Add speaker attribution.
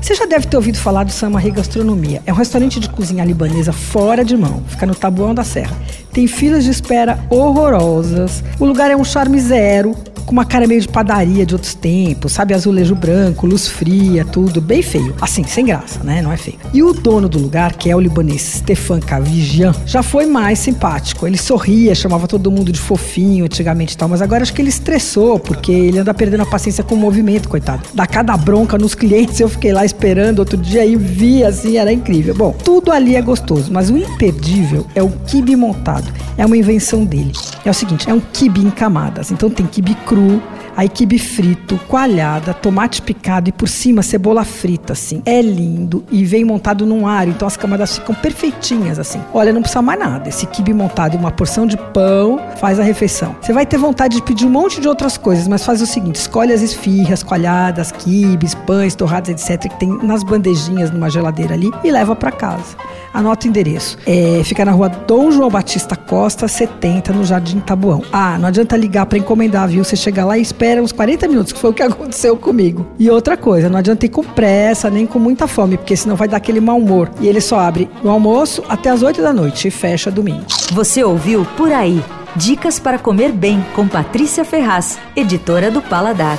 Speaker 1: Você já deve ter ouvido falar do Samarri Gastronomia. É um restaurante de cozinha libanesa fora de mão. Fica no Tabuão da Serra. Tem filas de espera horrorosas. O lugar é um charme zero com uma cara meio de padaria de outros tempos, sabe? Azulejo branco, luz fria, tudo bem feio. Assim, sem graça, né? Não é feio. E o dono do lugar, que é o libanês Stefan Kavijian, já foi mais simpático. Ele sorria, chamava todo mundo de fofinho antigamente e tal, mas agora acho que ele estressou, porque ele anda perdendo a paciência com o movimento, coitado. Dá cada bronca nos clientes, eu fiquei lá esperando outro dia e vi assim, era incrível. Bom, tudo ali é gostoso, mas o imperdível é o kibe montado. É uma invenção dele. É o seguinte, é um kibe em camadas. Então tem kibe cru, aí quibe frito, coalhada, tomate picado e por cima cebola frita, assim. É lindo e vem montado num alho, então as camadas ficam perfeitinhas, assim. Olha, não precisa mais nada. Esse quibe montado e uma porção de pão faz a refeição. Você vai ter vontade de pedir um monte de outras coisas, mas faz o seguinte: escolhe as esfirras, coalhadas, quibes, pães, torradas, etc., que tem nas bandejinhas numa geladeira ali e leva para casa. Anota o endereço. É, fica na rua Dom João Batista Costa, 70, no Jardim Tabuão. Ah, não adianta ligar para encomendar, viu? Você chega lá e espera uns 40 minutos, que foi o que aconteceu comigo. E outra coisa, não adianta ir com pressa, nem com muita fome, porque senão vai dar aquele mau humor. E ele só abre no almoço até as 8 da noite e fecha domingo.
Speaker 2: Você ouviu Por Aí. Dicas para comer bem com Patrícia Ferraz, editora do Paladar.